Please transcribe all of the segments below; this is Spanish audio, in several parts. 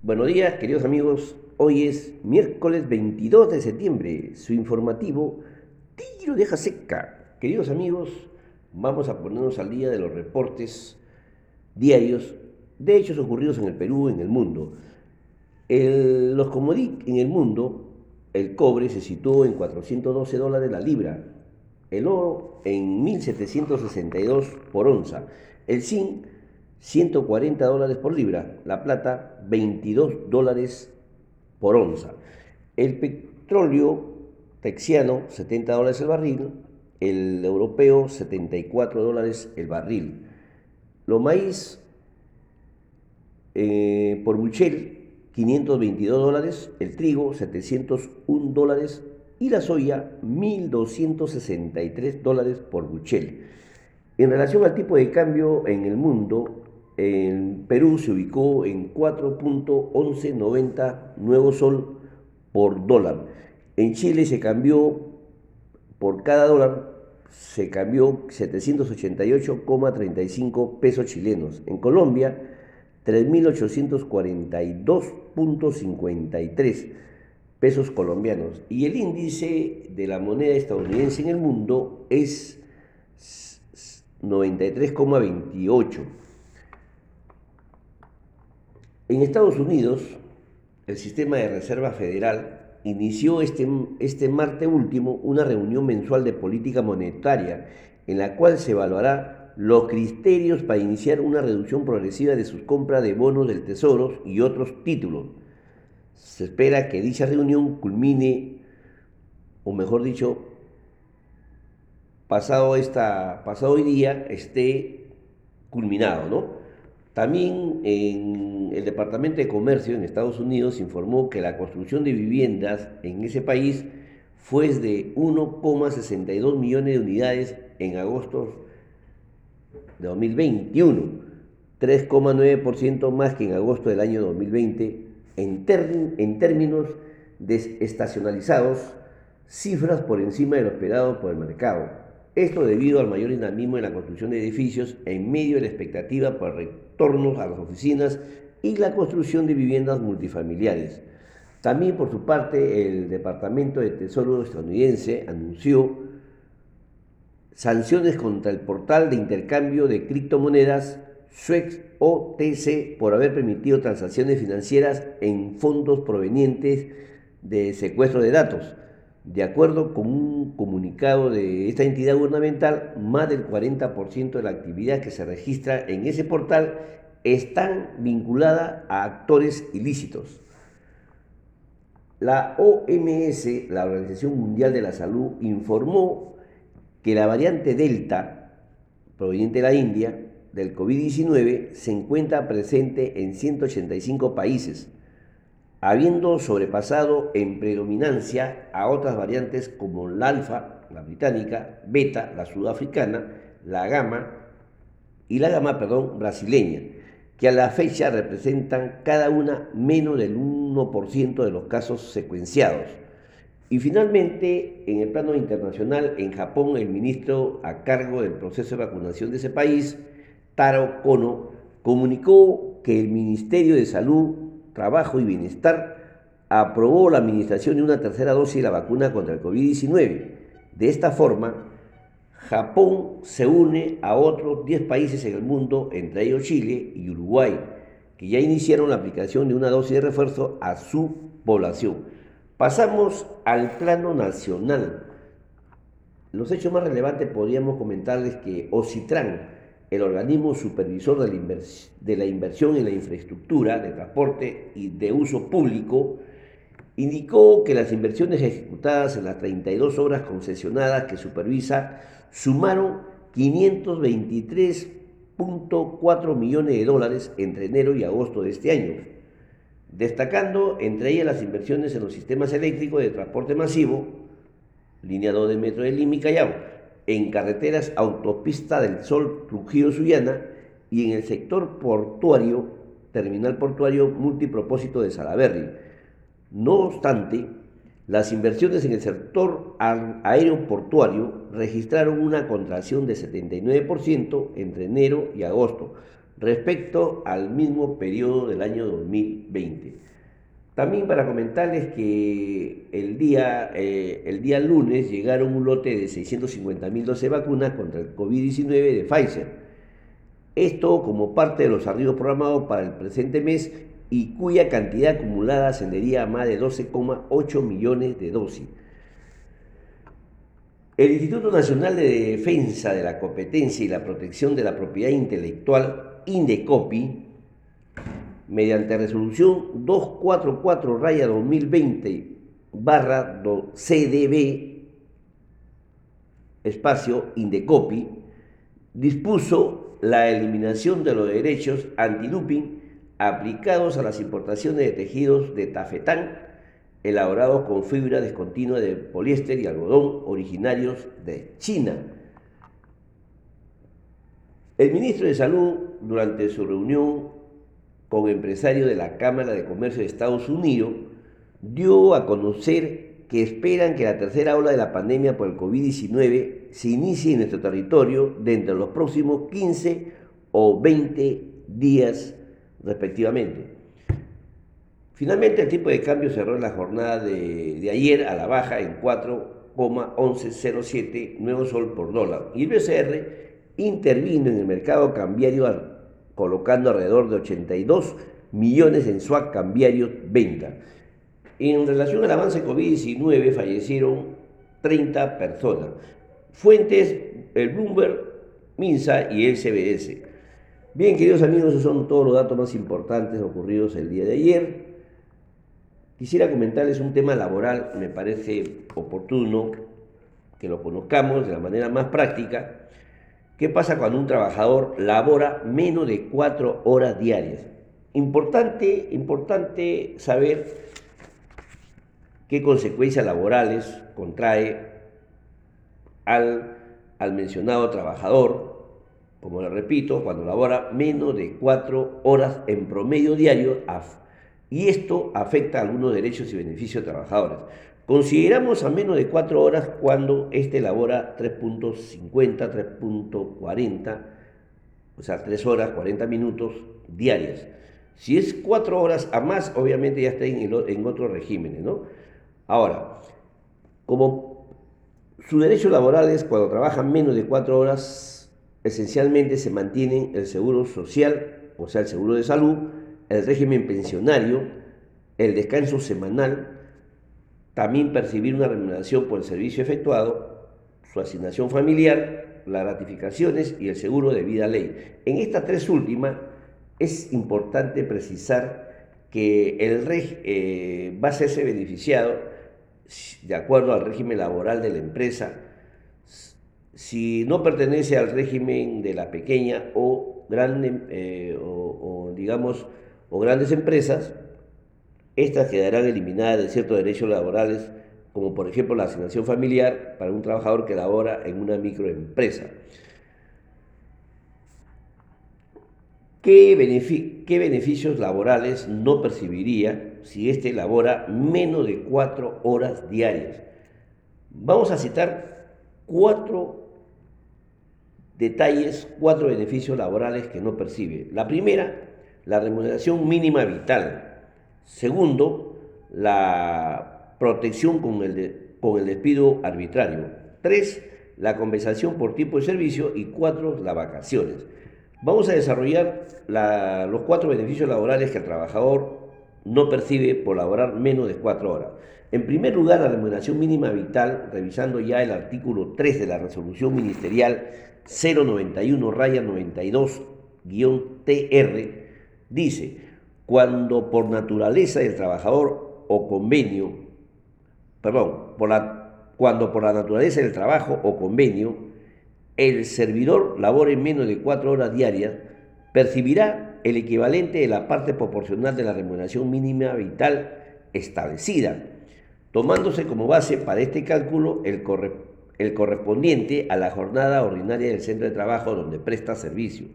Buenos días, queridos amigos. Hoy es miércoles 22 de septiembre. Su informativo Tiro deja seca. Queridos amigos, vamos a ponernos al día de los reportes diarios de hechos ocurridos en el Perú, en el mundo. los Comodic en el mundo, el cobre se situó en 412 dólares la libra, el oro en 1762 por onza, el zinc 140 dólares por libra, la plata 22 dólares por onza. El petróleo texiano 70 dólares el barril, el europeo 74 dólares el barril. Lo maíz eh, por buchel 522 dólares, el trigo 701 dólares y la soya 1.263 dólares por buchel. En relación al tipo de cambio en el mundo, en Perú se ubicó en 4.1190 nuevo sol por dólar. En Chile se cambió por cada dólar se cambió 788,35 pesos chilenos. En Colombia 3.842.53 pesos colombianos. Y el índice de la moneda estadounidense en el mundo es 93,28. En Estados Unidos, el sistema de reserva federal inició este, este martes último una reunión mensual de política monetaria en la cual se evaluará los criterios para iniciar una reducción progresiva de sus compras de bonos del Tesoro y otros títulos. Se espera que dicha reunión culmine, o mejor dicho, pasado, esta, pasado hoy día esté culminado, ¿no? También en el Departamento de Comercio en Estados Unidos informó que la construcción de viviendas en ese país fue de 1,62 millones de unidades en agosto de 2021, 3,9% más que en agosto del año 2020 en, en términos desestacionalizados, cifras por encima de lo esperado por el mercado. Esto debido al mayor dinamismo en la construcción de edificios en medio de la expectativa por retornos a las oficinas y la construcción de viviendas multifamiliares. También por su parte el Departamento de Tesoro estadounidense anunció sanciones contra el portal de intercambio de criptomonedas SWEX OTC por haber permitido transacciones financieras en fondos provenientes de secuestro de datos. De acuerdo con un comunicado de esta entidad gubernamental, más del 40% de la actividad que se registra en ese portal están vinculadas a actores ilícitos. La OMS, la Organización Mundial de la Salud, informó que la variante Delta, proveniente de la India, del COVID-19, se encuentra presente en 185 países habiendo sobrepasado en predominancia a otras variantes como la alfa, la británica, beta, la sudafricana, la gamma y la gamma, perdón, brasileña, que a la fecha representan cada una menos del 1% de los casos secuenciados. Y finalmente, en el plano internacional, en Japón, el ministro a cargo del proceso de vacunación de ese país, Taro Kono, comunicó que el Ministerio de Salud Trabajo y Bienestar aprobó la administración de una tercera dosis de la vacuna contra el COVID-19. De esta forma, Japón se une a otros 10 países en el mundo, entre ellos Chile y Uruguay, que ya iniciaron la aplicación de una dosis de refuerzo a su población. Pasamos al plano nacional. Los hechos más relevantes podríamos comentarles que Ocitran, el organismo supervisor de la, inversión en la infraestructura de transporte y de uso público, indicó que las inversiones ejecutadas en las 32 obras concesionadas que supervisa sumaron 523.4 millones de dólares entre enero y agosto de este año, destacando entre ellas las inversiones en los sistemas eléctricos de transporte masivo, línea 2 de metro de Lima y Callao, en carreteras Autopista del Sol Trujillo-Suyana y en el sector portuario, terminal portuario multipropósito de Salaberry. No obstante, las inversiones en el sector aeroportuario registraron una contracción de 79% entre enero y agosto, respecto al mismo periodo del año 2020. También para comentarles que el día, eh, el día lunes llegaron un lote de 650.000 12 vacunas contra el COVID-19 de Pfizer. Esto como parte de los arribos programados para el presente mes y cuya cantidad acumulada ascendería a más de 12,8 millones de dosis. El Instituto Nacional de Defensa de la Competencia y la Protección de la Propiedad Intelectual, INDECOPI, mediante resolución 244 2020 barra CDB espacio Indecopi dispuso la eliminación de los derechos antiduping aplicados a las importaciones de tejidos de tafetán elaborados con fibra descontinua de poliéster y algodón originarios de China. El ministro de Salud, durante su reunión con empresarios de la Cámara de Comercio de Estados Unidos, dio a conocer que esperan que la tercera ola de la pandemia por el COVID-19 se inicie en nuestro territorio dentro de los próximos 15 o 20 días respectivamente. Finalmente el tipo de cambio cerró la jornada de, ayer a la baja en 4,1107 nuevo sol por dólar y el BCR intervino en el mercado cambiario colocando alrededor de 82 millones en swap cambiario venta. En relación al avance COVID-19 fallecieron 30 personas. Fuentes, el Bloomberg, Minsa y el CBS. Bien, queridos amigos, esos son todos los datos más importantes ocurridos el día de ayer. Quisiera comentarles un tema laboral, me parece oportuno que lo conozcamos de la manera más práctica ¿Qué pasa cuando un trabajador labora menos de cuatro horas diarias? Importante, importante saber qué consecuencias laborales contrae al, al mencionado trabajador, como le repito, cuando labora menos de cuatro horas en promedio diario, y esto afecta a algunos derechos y beneficios de trabajadores. Consideramos a menos de 4 horas cuando éste elabora 3.50, 3.40, o sea, 3 horas 40 minutos diarias. Si es 4 horas a más, obviamente ya está en, en otros regímenes, ¿no? Ahora, como su derecho laboral es cuando trabajan menos de 4 horas, esencialmente se mantienen el seguro social, o sea, el seguro de salud, el régimen pensionario, el descanso semanal, también percibir una remuneración por el servicio efectuado, su asignación familiar, las ratificaciones y el seguro de vida ley. En estas tres últimas es importante precisar que el REG eh, va a serse beneficiado de acuerdo al régimen laboral de la empresa si no pertenece al régimen de la pequeña o grande eh, o digamos o grandes empresas estas quedarán eliminadas de ciertos derechos laborales, como por ejemplo la asignación familiar para un trabajador que labora en una microempresa. ¿Qué, beneficios laborales no percibiría si éste labora menos de cuatro horas diarias? Vamos a citar cuatro detalles, cuatro beneficios laborales que no percibe. La primera, la remuneración mínima vital. Segundo, la protección con el, con el despido arbitrario. Tres, la compensación por tiempo de servicio. Y cuatro, las vacaciones. Vamos a desarrollar los cuatro beneficios laborales que el trabajador no percibe por laborar menos de cuatro horas. En primer lugar, la remuneración mínima vital, revisando ya el artículo 3 de la resolución ministerial 091 92-TR, dice, cuando por naturaleza del trabajador o convenio, perdón, cuando por la naturaleza del trabajo o convenio, el servidor labore menos de cuatro horas diarias, percibirá el equivalente de la parte proporcional de la remuneración mínima vital establecida, tomándose como base para este cálculo el, el correspondiente a la jornada ordinaria del centro de trabajo donde presta servicio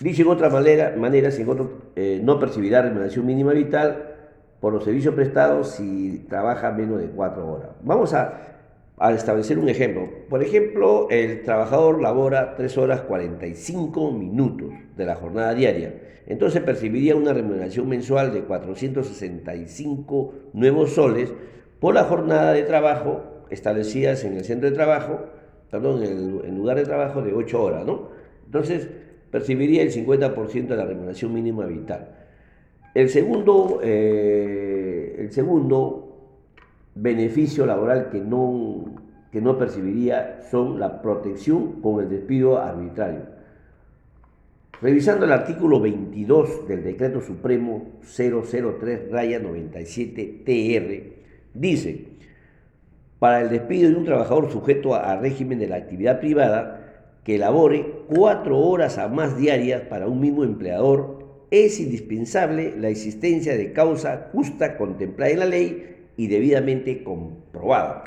Dice en otra manera, manera sin otro, eh, no percibirá remuneración mínima vital por los servicios prestados si trabaja menos de cuatro horas. Vamos a, al establecer un ejemplo. Por ejemplo, el trabajador labora 3 horas 45 minutos de la jornada diaria. Entonces percibiría una remuneración mensual de 465 nuevos soles por la jornada de trabajo establecidas en el centro de trabajo, perdón, en el, lugar de trabajo de 8 horas, ¿no? Entonces percibiría el 50% de la remuneración mínima vital. El segundo, eh, el segundo beneficio laboral que no, que percibiría son la protección con el despido arbitrario. Revisando el artículo 22 del Decreto Supremo 003 97 TR, dice, para el despido de un trabajador sujeto a, régimen de la actividad privada que elabore cuatro horas a más diarias para un mismo empleador, es indispensable la existencia de causa justa contemplada en la ley y debidamente comprobada.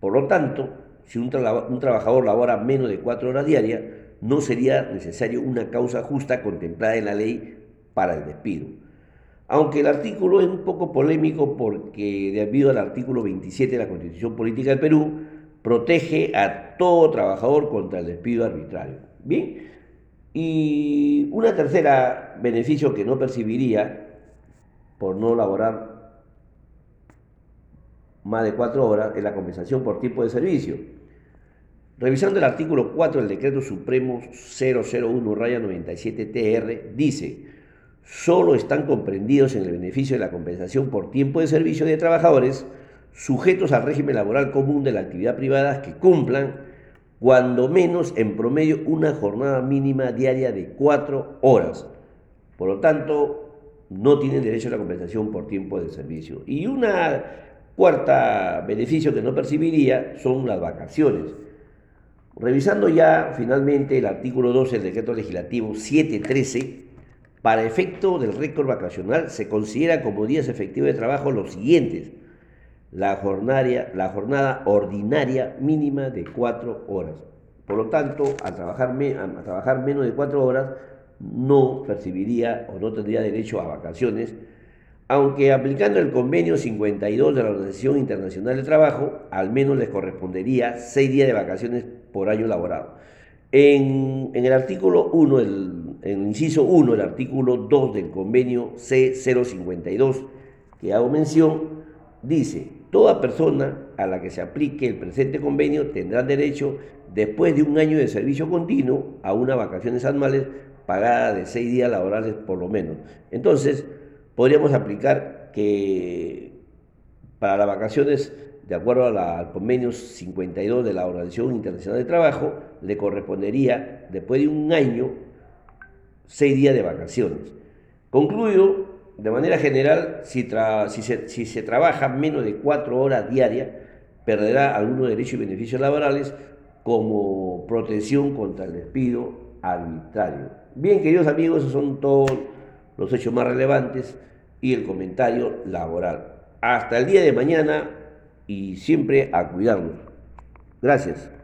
Por lo tanto, si un, trabajador labora menos de cuatro horas diarias, no sería necesario una causa justa contemplada en la ley para el despido. Aunque el artículo es un poco polémico porque debido al artículo 27 de la Constitución Política del Perú, protege a todo trabajador contra el despido arbitrario. Bien, y una tercera beneficio que no percibiría por no laborar más de cuatro horas es la compensación por tiempo de servicio. Revisando el artículo 4 del Decreto Supremo 001-97-TR, dice, solo están comprendidos en el beneficio de la compensación por tiempo de servicio de trabajadores sujetos al régimen laboral común de la actividad privada que cumplan cuando menos en promedio una jornada mínima diaria de cuatro horas. Por lo tanto, no tienen derecho a la compensación por tiempo de servicio. Y una Cuarta beneficio que no percibiría son las vacaciones. Revisando ya finalmente el artículo 12 del decreto legislativo 713, para efecto del récord vacacional se considera como días efectivos de trabajo los siguientes. La, jornada, la jornada ordinaria mínima de cuatro horas. Por lo tanto, al trabajar, a trabajar menos de cuatro horas, no percibiría o no tendría derecho a vacaciones aunque aplicando el convenio 52 de la Organización Internacional del Trabajo, al menos les correspondería seis días de vacaciones por año laborado. En, el artículo 1, el, en el inciso 1, el artículo 2 del convenio C052, que hago mención, dice, toda persona a la que se aplique el presente convenio tendrá derecho, después de un año de servicio continuo, a unas vacaciones anuales pagadas de seis días laborales por lo menos. Entonces, podríamos aplicar que para las vacaciones, de acuerdo al convenio 52 de la Organización Internacional de Trabajo, le correspondería, después de un año, seis días de vacaciones. Concluyo, de manera general, si, se, si se trabaja menos de cuatro horas diarias, perderá algunos derechos y beneficios laborales como protección contra el despido arbitrario. Bien, queridos amigos, esos son todos los hechos más relevantes y el comentario laboral. Hasta el día de mañana y siempre a cuidarnos. Gracias.